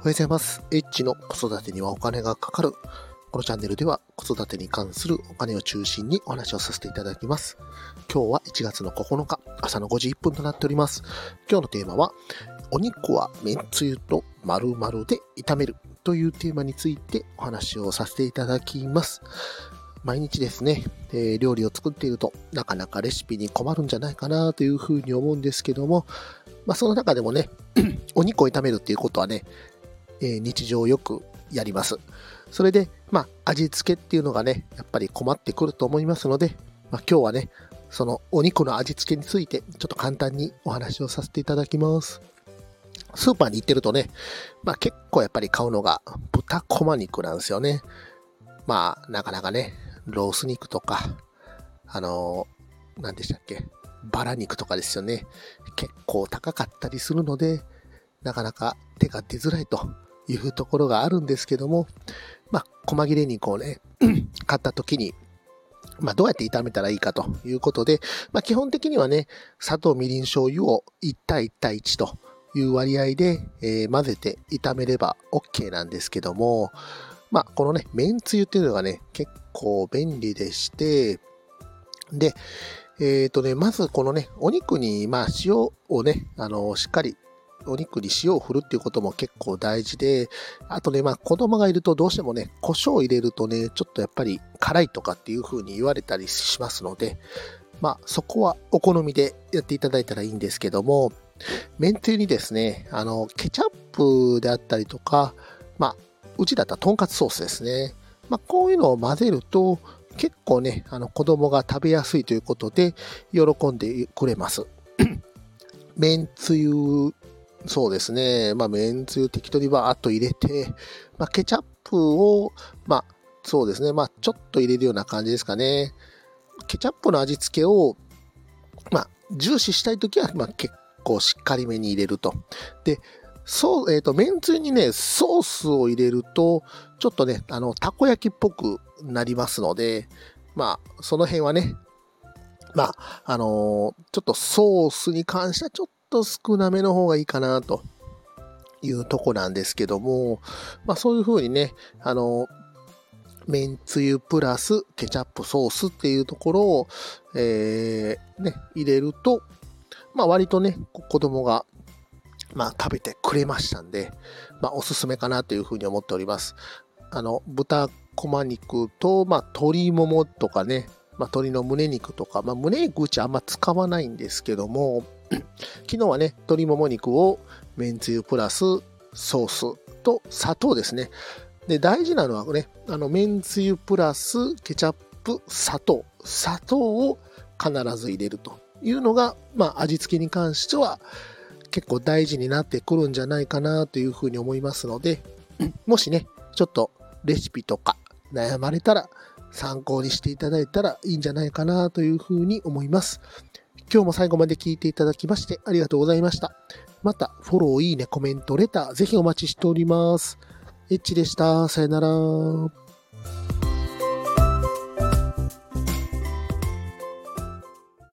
おはようございます。エッチの子育てにはお金がかかる。このチャンネルでは子育てに関するお金を中心にお話をさせていただきます。今日は1月の9日、朝の5時1分となっております。今日のテーマは、お肉はめんつゆと〇〇で炒めるというテーマについてお話をさせていただきます。毎日ですね、えー料理を作っているとなかなかレシピに困るんじゃないかなというふうに思うんですけども、まあその中でもね、お肉を炒めるっていうことはね、え日常よくやります。それで、まあ、味付けっていうのがね、やっぱり困ってくると思いますので、まあ、今日はね、そのお肉の味付けについて、ちょっと簡単にお話をさせていただきます。スーパーに行ってるとね、まあ結構やっぱり買うのが豚こま肉なんですよね。まあ、なかなかね、ロース肉とか、あのー、何でしたっけ、バラ肉とかですよね。結構高かったりするので、なかなか手が出づらいというところがあるんですけども、まあ、細切れ肉をね、買った時に、まあ、どうやって炒めたらいいかということで、まあ、基本的にはね、砂糖、みりん、醤油を1対1対1という割合で、えー混ぜて炒めれば OK なんですけども、まあ、このね、めんつゆっていうのがね、結構便利でして、で、えっ、とね、まずこのね、お肉に、まあ、塩をね、あの、しっかり、お肉に塩を振るっていうことも結構大事で、あとね、まあ、子供がいるとどうしてもね、胡椒を入れるとね、ちょっとやっぱり辛いとかっていう風に言われたりしますので、まあ、そこはお好みでやっていただいたらいいんですけども、めんつゆにですね、あの、ケチャップであったりとか、まあ、うちだったらとんかつソースですね。まあ、こういうのを混ぜると、結構ね、あの、子供が食べやすいということで、喜んでくれます。めんつゆ、そうですね。まあ、めんつゆ適当にバーっと入れて、まあ、ケチャップを、まあ、そうですね。まあ、ちょっと入れるような感じですかね。ケチャップの味付けを、まあ、重視したいときは、まあ、結構しっかりめに入れると。で、そう、えっ、と、めんつゆにね、ソースを入れると、ちょっとね、あの、たこ焼きっぽくなりますので、まあ、その辺はね、まあ、あのーちょっとソースに関してはちょっと少なめの方がいいかなというとこなんですけども、まあそういう風にね、あのめんつゆプラスケチャップソースっていうところを、えーね、入れると、まあ割とね、子供が、まあ食べてくれましたんで、まあおすすめかなというふうに思っております。あの、豚こま肉と、まあ鶏ももとかね、まあ鶏の胸肉とか、まあ胸肉うちあんま使わないんですけども、昨日はね、鶏もも肉をめんつゆプラスソースと砂糖ですね。で、大事なのはね、あの、めんつゆプラスケチャップ、砂糖。砂糖を必ず入れるというのが、まあ、味付けに関しては結構大事になってくるんじゃないかなというふうに思いますので、もしね、ちょっとレシピとか悩まれたら参考にしていただいたらいいんじゃないかなというふうに思います。今日も最後まで聞いていただきましてありがとうございました。また、フォロー、いいね、コメント、レター、ぜひお待ちしております。エッチでした。さよなら。